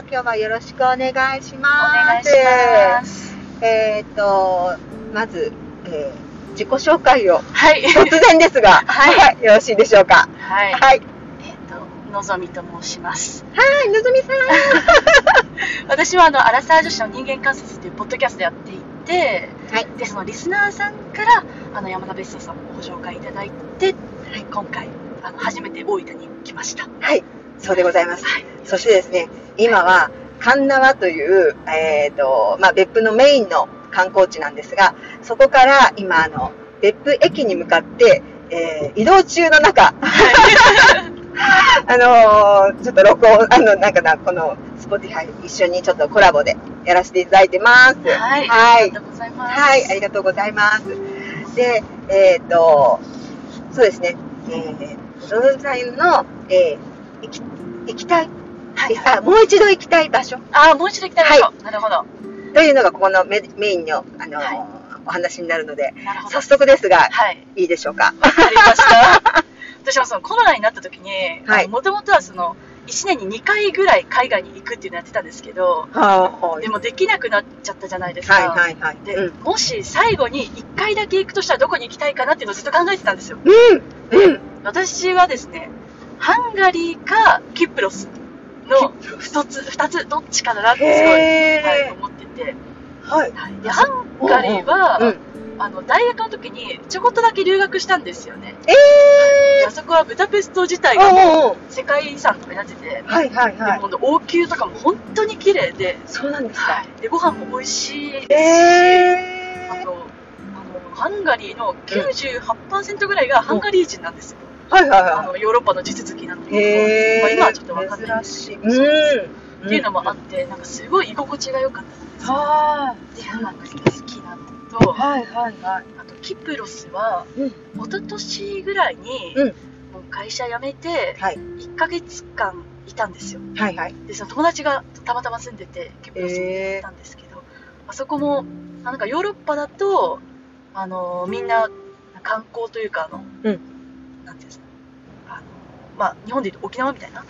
。今日はよろしくお願いしおます。願いします。えっ、と、まず、えー自己紹介をはい。突然ですが、はい よろしいでしょうか？はい。はい。えっ、と、のぞみと申します。はい、のぞみさん。私はあの、アラサー女子の人間観察というポッドキャストやっていて、はい。で、そのリスナーさんから、あの、山田別荘さんをご紹介いただいて、はい、今回、あの、初めて大分に来ました。はい、そうでございます。はい。そしてですね、今は、鉄輪という、えっ、と、まあ、別府のメインの観光地なんですが、そこから今、あの、別府駅に向かって、えー移動中の中、あのーちょっと録音、あの、なんかな、この、スポティファイ一緒にちょっとコラボでやらせていただいてます。はい。はいありがとうございます。はい、ありがとうございます。で、えっ、と、そうですね、えー、ロドさんの、えー、行き、たい、はい。あ、もう一度行きたい場所あ、もう一度行きたい場所。なるほど。というのがここのメメインの、あのーはいお話になるので、なる。早速ですが、はい。いいでしょうか？わかりました。私もそのコロナになった時に、はいもともとはその、1年に2回ぐらい海外に行くっていうのやってたんですけど、はでもできなくなっちゃったじゃないですか。はいはいはい。で、うん。もし最後に1回だけ行くとしたらどこに行きたいかなっていうのをずっと考えてたんですよ。うんうん私はですね、ハンガリーかキプロスの2つ、2つどっちかだなってすごい、へはい、ー思ってて。はい。はい、で、ハンガリーは、うん。あの、大学の時にちょこっとだけ留学したんですよね。えであそこはブダペスト自体ーがもう世界遺産とかになってて、はいはいではい。も王宮とかも本当に綺麗で、そうなんですか。はい、でご飯も美味しいですし、えー。あとあのハンガリーの98%ぐらいがハンガリー人なんですよ、はいはいはあのヨーロッパの地続きなんだい。けど。まあ、今はちょっとわかんないです珍しい。そううん。っていうのもあってなんかすごい居心地が良かったんですよはでハンガリーが好きなのと、はいはいはい。あとキプロスはうん。一昨年ぐらいに、うんもう会社辞めてはい。1ヶ月間いたんですよはいはい。でその友達がたまたま住んでてキプロスに行ったんですけど、あそこもあなんかヨーロッパだとあのみんな観光というかあの、うんなんていうんですかまあ日本でいうと沖縄みたいな。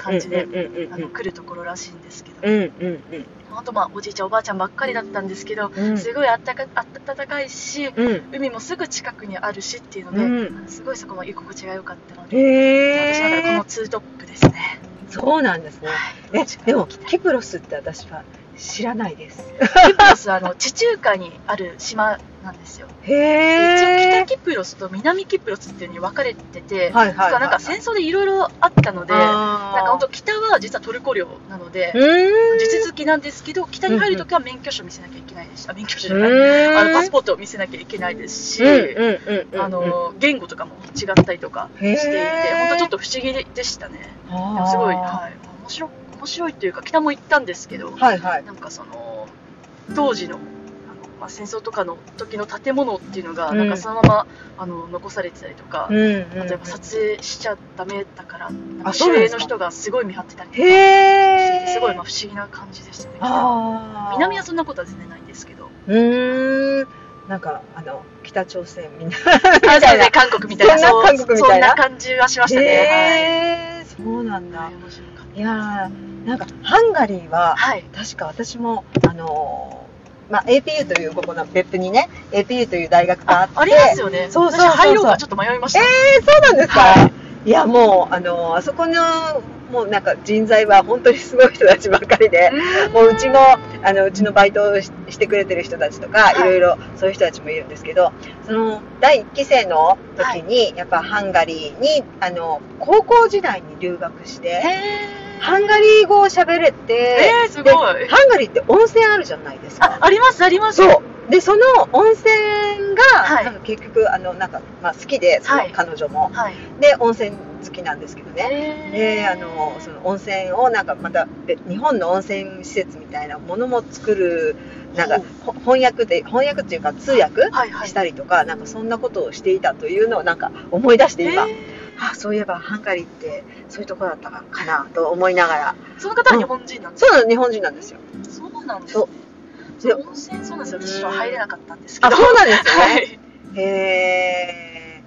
感じで来るところらしいんですけど、うんうんうん。本当まあおじいちゃんおばあちゃんばっかりだったんですけど、うんすごいあったかあ暖かいしうん。海もすぐ近くにあるしっていうので、うんすごいそこも居心地が良かったので、へ私の中でこえの。ツートップですね。そうなんですね。はいえ、でも、キプロスって私は知らないです。キプロスはあの地中海にある島なんですよ。へで一応え。北キプロスと南キプロスっていうのに分かれてて、はいはいはいだからなんか戦争でいろいろあったので、なんか本当北は実はトルコ領なので。地続きなんですけど、北に入るときは免許証見せなきゃいけないですし、あ免許証じゃない、うんあのパスポートを見せなきゃいけないですし。あの言語とかも違ったりとかしていて本当ちょっと不思議でしたね。すごい、はい、面白面白いというか、北も行ったんですけど、はいはい。なんかその当時の、まあ、戦争とかの時の建物っていうのが、うんなんかそのままあの残されてたりとか、うんうん例えば撮影しちゃダメだから、なんか守衛あそうなんですか？の人がすごい見張ってたりとかすごいまあ不思議な感じでしたね。南はそんなことは全然ないんですけど、うーん。なんか、あの、北朝鮮みんな。あそうですね韓国みたいな、そ韓国みたいなそんな感じはしましたね。へえ。そうなんだはい。。面白かっいやーなんか、ハンガリーはた、はい。確か私も、あのーまあ、APU というここの別府にね、APU という大学があって、あありますよね。そうそうそう入ろうかちょっと迷いました。えー、そうなんですか、、はいや、もう、あのーあそこの、もうなんか人材は本当にすごい人たちばっかりで、もううちも、あの、うちのバイトをししてくれてる人たちとか、はい。いろいろそういう人たちもいるんですけど、その、第1期生の時に、やっぱハンガリーに、あの、高校時代に留学して、へハンガリー語を喋れて、えー、すごでい。ハンガリーって温泉あるじゃないですか。あ、あります、あります。そう。で、その温泉が、はいなんか結局、あの、なんか、まあ好きで、そのはい彼女も。はい。で、温泉好きなんですけどね。へで、あの、その温泉をなんかまた、べ日本の温泉施設みたいなものも作る、なんか翻訳で、翻訳っていうか通訳はいはい。したりとか、なんかそんなことをしていたというのをなんか思い出して今、へあ、そういえばハンガリーってそういうとこだったかなと思いながら。ーその方は日本人なんですそう日本人なんですよ。そうなんですねそう。温泉そうなんですよ。私は入れなかったんですけあ、ど。そうなんですね。はい。へえ。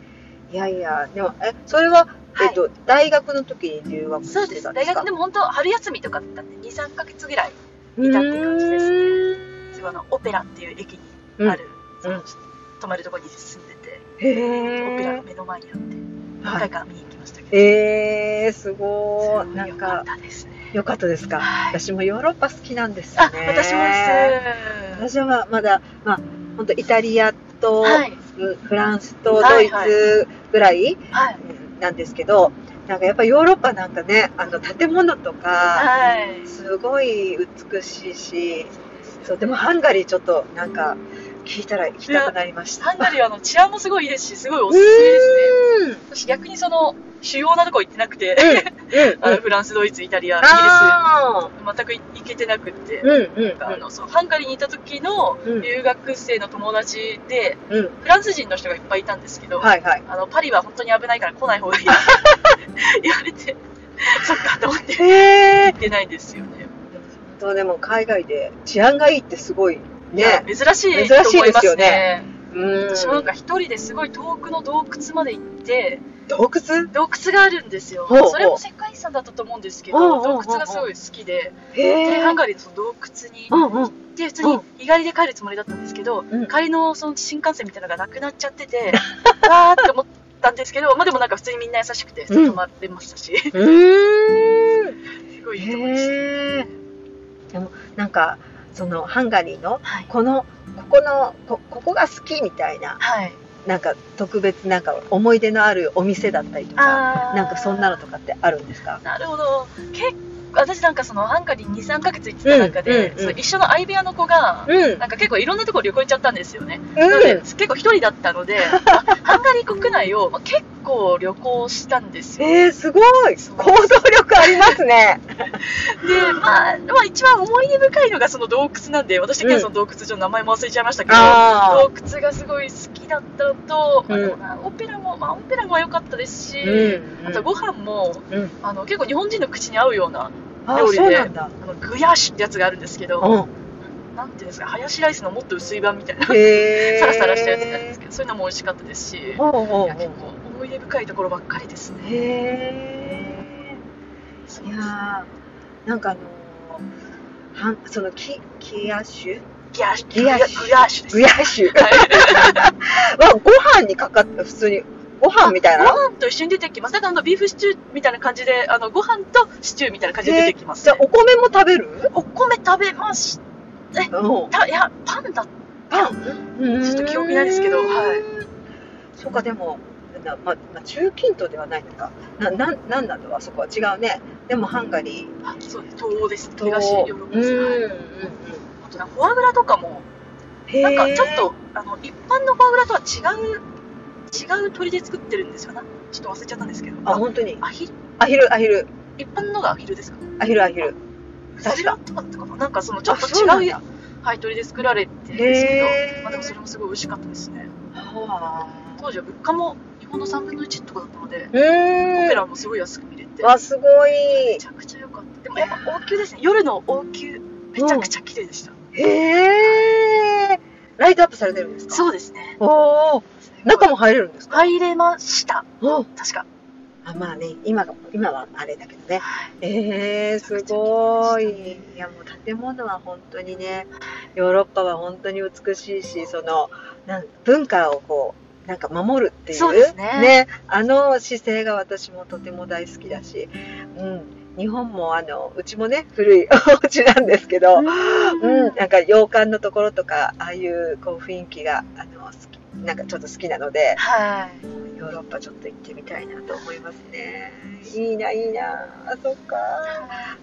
いやいや、でも、え、それは、はいえっと、大学の時に留学そうです大学でも本当春休みとかだったんで23ヶ月ぐらいいたって感じですねのオペラっていう駅にある、うん泊まるところに住んでて、へオペラがえ。目の前にあって何はい。回か見に行きましたけど、えー、すごい。なん良かっか、たですねよかったですか？はい私もヨーロッパ好きなんですよあね。私もです私はまだ、まあ、本当イタリアと、はいフフランスとドイはいはいツぐらいはいなんですけど、なんかやっぱヨーロッパなんかね、あの建物とか、はいすごい美しいし、そう、でもハンガリーちょっとなんか聞いたら行きたくなりました。ハンガリーはあの治安もすごいいいですしすごいおすすめですねう私逆にその主要なとこ行ってなくて。あのフランスドイツイタリアイギあリス全く行けてなくって、あのそうハンガリーにいた時のうん留学生の友達で。フランス人の人がいっぱいいたんですけど。あのパリは本当に危ないから来ない方がいい 言われてそっかと思って行。ってないんですよねでも海外で治安がいいってすごいね。珍しい珍と思いますねねうん。私もなんか一人ですごい遠くの洞窟まで行って洞窟？洞窟があるんですよそれも世界遺産だったと思うんですけど洞窟がすごい好きでへでハンー。ガリーのその洞窟にうんうん。で普通に日帰りで帰るつもりだったんですけど、うん帰りのその新幹線みたいなのがなくなっちゃってて わーって思ったんですけど、まあ、でもなんか普通にみんな優しくて泊まれましたし、すうーん。ごいいいとこでした、へえ。でもなんかそのハンガリーのはいこのここのこここが好きみたいなはいなんか特別なんか思い出のあるお店だったりとかなんかそんなのとかってあるんですか？なるほど結構私なんかそのハンガリー23ヶ月行ってた中で、うんうんうんその一緒の相部屋の子が、うんなんか結構いろんなところ旅行行っちゃったんですよね。うなのでん。結構一人だったので、あハンガリー国内を、まあ、結構旅行したんですよ。えー、すごい行動力ありますね。で、まあ、まあ、一番思い出深いのがその洞窟なんで、私的にはその洞窟上の名前も忘れちゃいましたけど、あ洞窟がすごい好きだったのと、まあうんオペラも、まあ、オペラも良かったですし、うんあとご飯も、うん。あの結構日本人の口に合うようなあ料理で。あのグヤッシュってやつがあるんですけど、うん。なんていうんですか、ハヤシライスのもっと薄い版みたいな。サラサラしたやつなんですけど、そういうのも美味しかったですし、ほうほうほう結構思い出深いところばっかりですね。いやーなんかあのーはんそのキキヤッシュギヤッシュ、ギヤッシュグヤッシュはい。はご飯にかかった普通にご飯みたいな。ご飯と一緒に出てきます。だからあのビーフシチューみたいな感じで、あのご飯とシチューみたいな感じで出てきます、じゃあお米も食べる？お米食べましう。んた。いや、パンだ。パン？ちょっと記憶ないですけどはい。そうかでもなままあ、中近東ではないのか。なななんだろうあそこは違うね。でもハンガリー。あ、そうです。東欧です。と東ヨーロッパです。うん。はいあとなんかフォアグラとかも、へなんかーちょっと、あの、一般のフォアグラとは違う、違う鶏で作ってるんですよな。ちょっと忘れちゃったんですけど。あ本当に。アヒル。アヒルアヒル。一般のがアヒルですか？アヒルアヒル。確かとかったかな？なんかそのちょっと違うやはい、鶏で作られてるんですけど、まあでもそれもすごい美味しかったですね。は当時は物価も日本の3分の1とかだったので、あうーんオペラもすごい安く見れて、わすごいめちゃくちゃ良かった。でもやっぱ王宮ですね。夜の王宮、めちゃくちゃ綺麗でした。へえライトアップされてるんですか？そうですね。おお中も入れるんですか？入れました。お確か。あまあね今が今はあれだけどねはい。えー、すごい。いや、もう建物は本当にね、ヨーロッパは本当に美しいし、その、なん文化をこう、なんか守るっていう、そうですねあの姿勢が私もとても大好きだし、うん、日本もあの、うちもね、古い お家なんですけど、うん、なんか洋館のところとか、ああいうこう雰囲気が、あの、好き、なんかちょっと好きなので、はい。ヨーロッパちょっと行ってみたいなと思いますね。いいな、いいな。あ、そっか。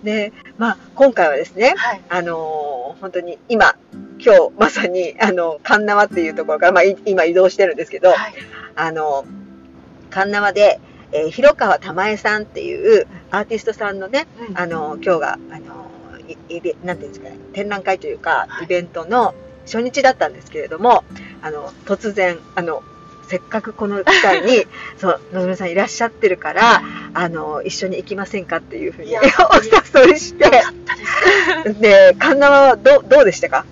で、まあ、今回はですね、はい。あのー本当に今、今日まさに、あの、カンナワっていうところから、まあ、い今移動してるんですけど、はい。あの、カンナワで、えー広川玉江さんっていうアーティストさんのね、うんあの、今日が、あの、いイベなんていうんですかね、展覧会というかは、いイベントの初日だったんですけれども、あの、突然、あの、せっかくこの機会に、そう、のぞみさんいらっしゃってるから、あの、一緒に行きませんかっていうふうにお誘いしてです。で、カンナワはどうどうでしたか？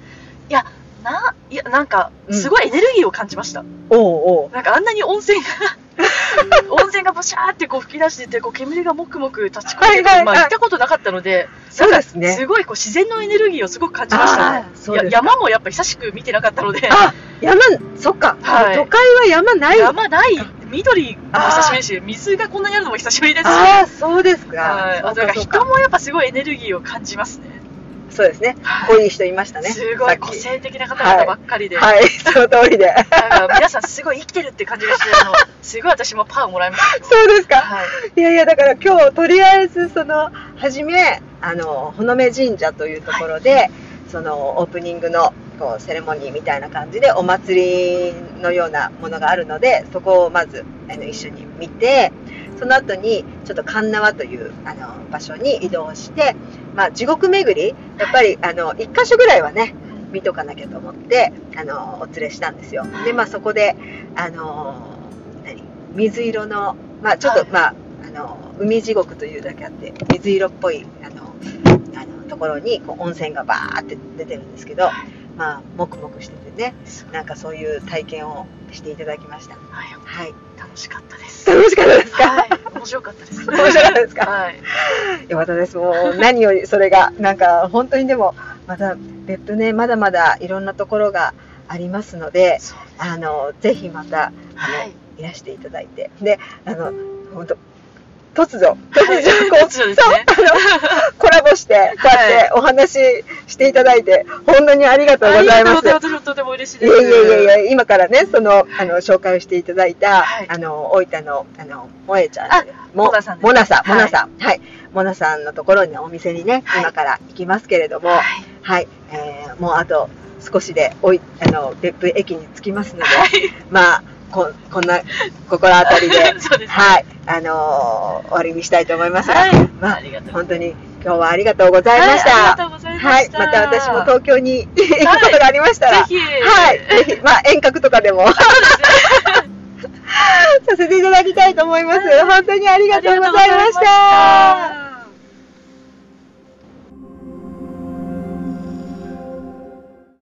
ないや、なんか、うん。すごいエネルギーを感じました。おうおう。なんかあんなに温泉が、温泉がブシャーってこう吹き出してて、こう煙がもくもく立ち込んでて、はいはいはい。まあ行ったことなかったので、そうですね。すごいこう自然のエネルギーをすごく感じました。ねあー。そういやですか。山もやっぱ久しく見てなかったので、あ山そっか、はい。都会は山ない。山ない、緑も久しぶりし、水がこんなにあるのも久しぶりです。し、ああそうですか、はい、あとなんか。人もやっぱすごいエネルギーを感じますね。そうですね。はい。こういう人いましたね。すごい個性的な方々ばっかりで、はい。その通りで。なんか皆さんすごい生きてるって感じがして、あの すごい私もパワーもらいました。そうですか、はい。いやいやだから今日とりあえずその初めあの穂目神社というところで、そのオープニングのこうセレモニーみたいな感じでお祭りのようなものがあるのでそこをまずあの一緒に見てその後にちょっと神縄というあの場所に移動して、まあ、地獄巡りやっぱりあの1箇所ぐらいはね見とかなきゃと思ってあのお連れしたんですよ。でまあそこであの何水色のまあちょっと、はい。まああの海地獄というだけあって水色っぽいあのあのところにこう温泉がバーって出てるんですけどまあもくもくしててねなんかそういう体験をしていただきました。はい、はい。楽しかったです。楽しかったですか、はい、面白かったです。面白かったですか？はい。よかったです。もう何よりそれが、なんか本当にでも、また別府ね、まだまだいろんなところがありますので、あの、ぜひまた、はいい、らしていただいて。で、あの、本当突如、突如、こう、突如ですねそう、あの、コラボして、こうやってお話ししていただいて、本当にありがとうございます。ありがとうございます。とても嬉しいいです。やいやいやいや、今からね、その、あの、紹介をしていただいた、はいあの、大分の、あの、萌えちゃん。あもモナさんですモナさん、はいモナさん。はい。モナさんのところにお店にね、はい今から行きますけれども、ははい。い。えーもうあと少しで、おい、あの、別府駅に着きますので、はい。まあ、ここんな、心当たりで、ですね。はい。あのー終わりにしたいと思いますが、はい。まあありがとう。本当に今日はありがとうございました。はいありがとうございまはい。また私も東京に行くことがありましたら、ぜひ。はい。ぜひ、まあ、遠隔とかでもさせていただきたいと思います。はい本当にありがとうございました。